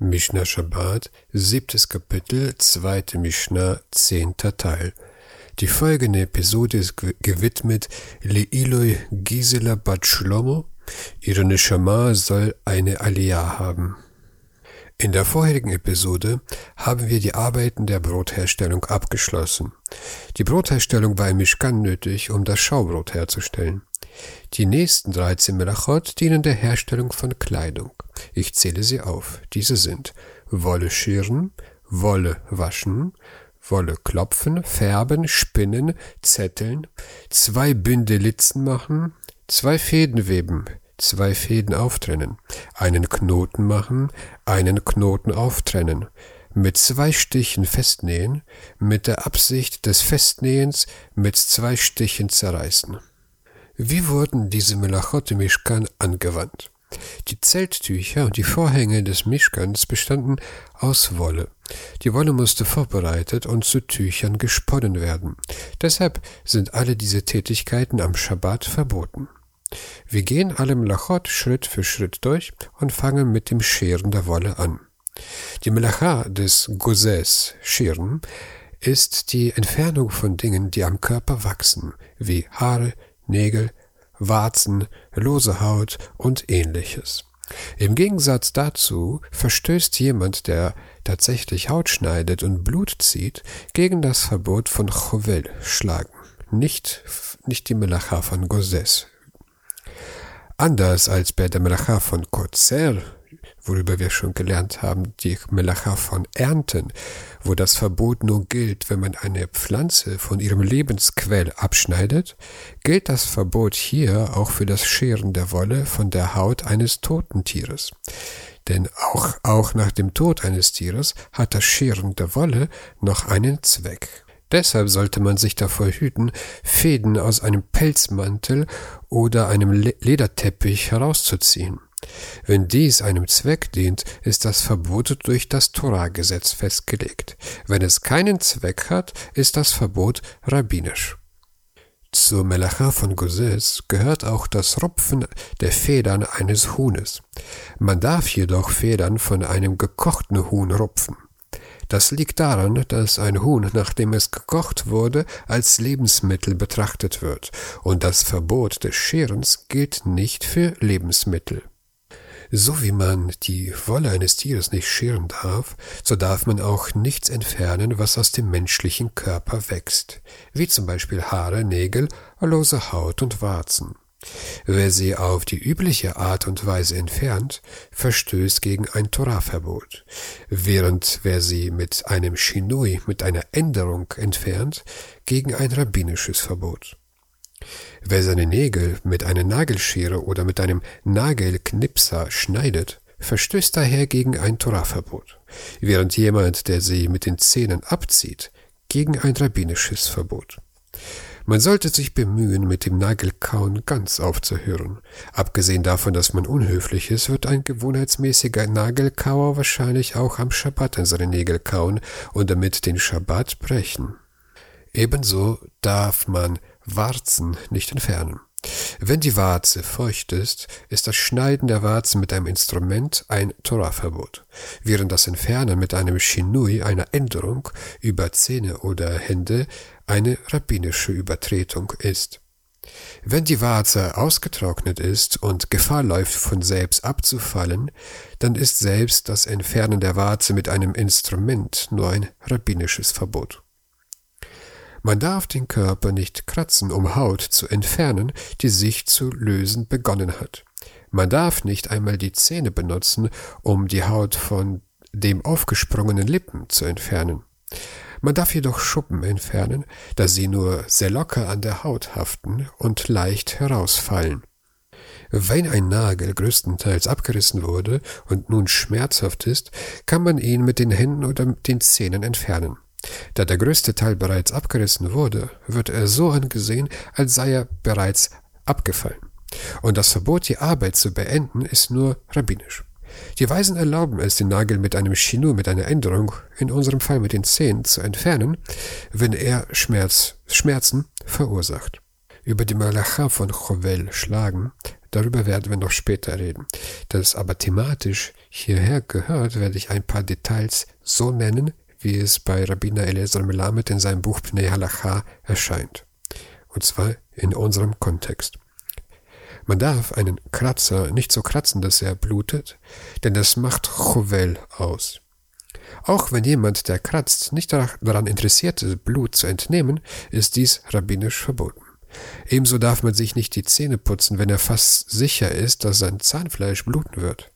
Mishnah Shabbat, siebtes Kapitel, zweite Mishnah, zehnter Teil. Die folgende Episode ist gewidmet Leiloi Gisela Bat Shlomo. Ihre Neshama soll eine Aliyah haben. In der vorherigen Episode haben wir die Arbeiten der Brotherstellung abgeschlossen. Die Brotherstellung war im Mishkan nötig, um das Schaubrot herzustellen. Die nächsten 13 Melachot dienen der Herstellung von Kleidung. Ich zähle sie auf. Diese sind Wolle schirren, Wolle waschen, Wolle klopfen, färben, spinnen, zetteln, zwei Binde Litzen machen, zwei Fäden weben, zwei Fäden auftrennen, einen Knoten machen, einen Knoten auftrennen, mit zwei Stichen festnähen, mit der Absicht des Festnähens mit zwei Stichen zerreißen. Wie wurden diese Melachot im Mishkan angewandt? Die Zelttücher und die Vorhänge des Mischkans bestanden aus Wolle. Die Wolle musste vorbereitet und zu Tüchern gesponnen werden. Deshalb sind alle diese Tätigkeiten am Schabbat verboten. Wir gehen alle Melachot Schritt für Schritt durch und fangen mit dem Scheren der Wolle an. Die Melacha des Gozes, Scheren, ist die Entfernung von Dingen, die am Körper wachsen, wie Haare, Nägel, Warzen, lose Haut und ähnliches. Im Gegensatz dazu verstößt jemand, der tatsächlich Haut schneidet und Blut zieht, gegen das Verbot von Chovel, schlagen, nicht, nicht die Melacha von Gozes. Anders als bei der Melacha von Kozer, worüber wir schon gelernt haben, die Melacha von Ernten, wo das Verbot nur gilt, wenn man eine Pflanze von ihrem Lebensquell abschneidet, gilt das Verbot hier auch für das Scheren der Wolle von der Haut eines toten Tieres. Denn auch, auch nach dem Tod eines Tieres hat das Scheren der Wolle noch einen Zweck. Deshalb sollte man sich davor hüten, Fäden aus einem Pelzmantel oder einem Lederteppich herauszuziehen. Wenn dies einem Zweck dient, ist das Verbot durch das Torah-Gesetz festgelegt. Wenn es keinen Zweck hat, ist das Verbot rabbinisch. Zur Melacha von Gozes gehört auch das Rupfen der Federn eines Huhnes. Man darf jedoch Federn von einem gekochten Huhn rupfen. Das liegt daran, dass ein Huhn, nachdem es gekocht wurde, als Lebensmittel betrachtet wird, und das Verbot des Scherens gilt nicht für Lebensmittel. So wie man die Wolle eines Tieres nicht scheren darf, so darf man auch nichts entfernen, was aus dem menschlichen Körper wächst, wie zum Beispiel Haare, Nägel, lose Haut und Warzen. Wer sie auf die übliche Art und Weise entfernt, verstößt gegen ein Torahverbot, während wer sie mit einem Shinui, mit einer Änderung entfernt, gegen ein rabbinisches Verbot. Wer seine Nägel mit einer Nagelschere oder mit einem Nagelknipser schneidet, verstößt daher gegen ein Torahverbot, während jemand, der sie mit den Zähnen abzieht, gegen ein rabbinisches Verbot. Man sollte sich bemühen, mit dem Nagelkauen ganz aufzuhören. Abgesehen davon, dass man unhöflich ist, wird ein gewohnheitsmäßiger Nagelkauer wahrscheinlich auch am Schabbat an seine Nägel kauen und damit den Schabbat brechen. Ebenso darf man Warzen nicht entfernen. Wenn die Warze feucht ist, ist das Schneiden der Warzen mit einem Instrument ein Torahverbot, während das Entfernen mit einem Shinui, einer Änderung über Zähne oder Hände, eine rabbinische Übertretung ist. Wenn die Warze ausgetrocknet ist und Gefahr läuft, von selbst abzufallen, dann ist selbst das Entfernen der Warze mit einem Instrument nur ein rabbinisches Verbot. Man darf den Körper nicht kratzen, um Haut zu entfernen, die sich zu lösen begonnen hat. Man darf nicht einmal die Zähne benutzen, um die Haut von dem aufgesprungenen Lippen zu entfernen. Man darf jedoch Schuppen entfernen, da sie nur sehr locker an der Haut haften und leicht herausfallen. Wenn ein Nagel größtenteils abgerissen wurde und nun schmerzhaft ist, kann man ihn mit den Händen oder den Zähnen entfernen. Da der größte Teil bereits abgerissen wurde, wird er so angesehen, als sei er bereits abgefallen. Und das Verbot, die Arbeit zu beenden, ist nur rabbinisch. Die Weisen erlauben es, den Nagel mit einem Chinu, mit einer Änderung, in unserem Fall mit den Zähnen, zu entfernen, wenn er Schmerz, Schmerzen verursacht. Über die Malacha von Chovel schlagen, darüber werden wir noch später reden. Das aber thematisch hierher gehört, werde ich ein paar Details so nennen, wie es bei Rabbiner Eliezer Melamed in seinem Buch Pnei Halacha erscheint. Und zwar in unserem Kontext. Man darf einen Kratzer nicht so kratzen, dass er blutet, denn das macht Chovel aus. Auch wenn jemand, der kratzt, nicht daran interessiert ist, Blut zu entnehmen, ist dies rabbinisch verboten. Ebenso darf man sich nicht die Zähne putzen, wenn er fast sicher ist, dass sein Zahnfleisch bluten wird.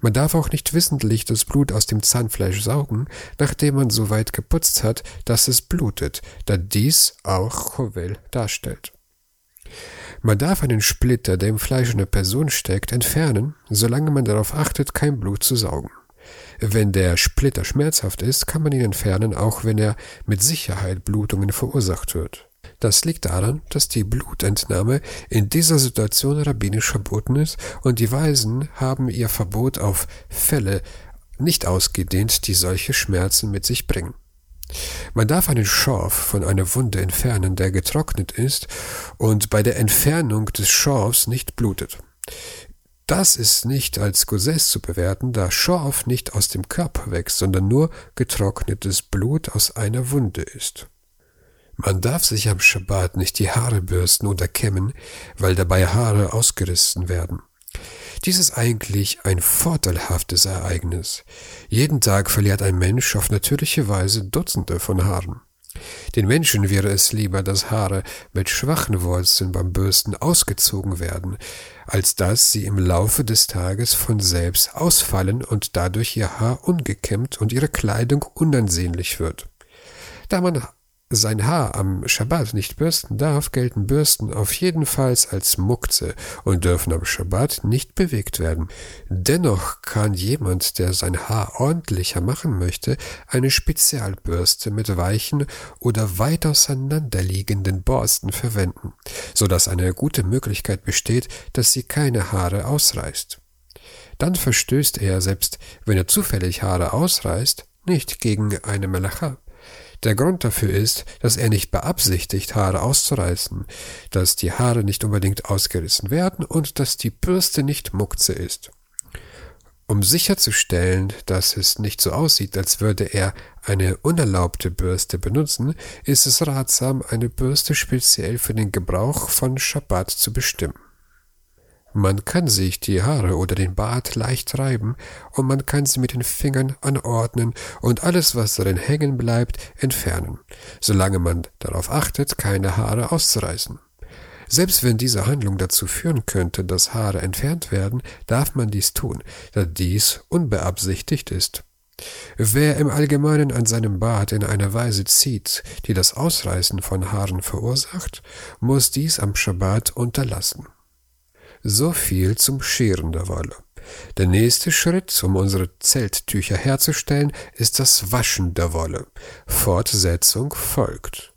Man darf auch nicht wissentlich das Blut aus dem Zahnfleisch saugen, nachdem man so weit geputzt hat, dass es blutet, da dies auch Chovel darstellt. Man darf einen Splitter, der im Fleisch einer Person steckt, entfernen, solange man darauf achtet, kein Blut zu saugen. Wenn der Splitter schmerzhaft ist, kann man ihn entfernen, auch wenn er mit Sicherheit Blutungen verursacht wird. Das liegt daran, dass die Blutentnahme in dieser Situation rabbinisch verboten ist und die Weisen haben ihr Verbot auf Fälle nicht ausgedehnt, die solche Schmerzen mit sich bringen. Man darf einen Schorf von einer Wunde entfernen, der getrocknet ist und bei der Entfernung des Schorfs nicht blutet. Das ist nicht als Gesäß zu bewerten, da Schorf nicht aus dem Körper wächst, sondern nur getrocknetes Blut aus einer Wunde ist. Man darf sich am Schabbat nicht die Haare bürsten oder kämmen, weil dabei Haare ausgerissen werden. Dies ist eigentlich ein vorteilhaftes Ereignis. Jeden Tag verliert ein Mensch auf natürliche Weise Dutzende von Haaren. Den Menschen wäre es lieber, dass Haare mit schwachen Wurzeln beim Bürsten ausgezogen werden, als dass sie im Laufe des Tages von selbst ausfallen und dadurch ihr Haar ungekämmt und ihre Kleidung unansehnlich wird. Da man sein Haar am Schabbat nicht bürsten darf, gelten Bürsten auf jeden Fall als Mukze und dürfen am Schabbat nicht bewegt werden. Dennoch kann jemand, der sein Haar ordentlicher machen möchte, eine Spezialbürste mit weichen oder weit auseinanderliegenden Borsten verwenden, so dass eine gute Möglichkeit besteht, dass sie keine Haare ausreißt. Dann verstößt er, selbst wenn er zufällig Haare ausreißt, nicht gegen eine Melacha. Der Grund dafür ist, dass er nicht beabsichtigt, Haare auszureißen, dass die Haare nicht unbedingt ausgerissen werden und dass die Bürste nicht Mukze ist. Um sicherzustellen, dass es nicht so aussieht, als würde er eine unerlaubte Bürste benutzen, ist es ratsam, eine Bürste speziell für den Gebrauch von Schabbat zu bestimmen. Man kann sich die Haare oder den Bart leicht reiben und man kann sie mit den Fingern anordnen und alles, was darin hängen bleibt, entfernen, solange man darauf achtet, keine Haare auszureißen. Selbst wenn diese Handlung dazu führen könnte, dass Haare entfernt werden, darf man dies tun, da dies unbeabsichtigt ist. Wer im Allgemeinen an seinem Bart in einer Weise zieht, die das Ausreißen von Haaren verursacht, muss dies am Schabbat unterlassen. So viel zum Scheren der Wolle. Der nächste Schritt, um unsere Zelttücher herzustellen, ist das Waschen der Wolle. Fortsetzung folgt.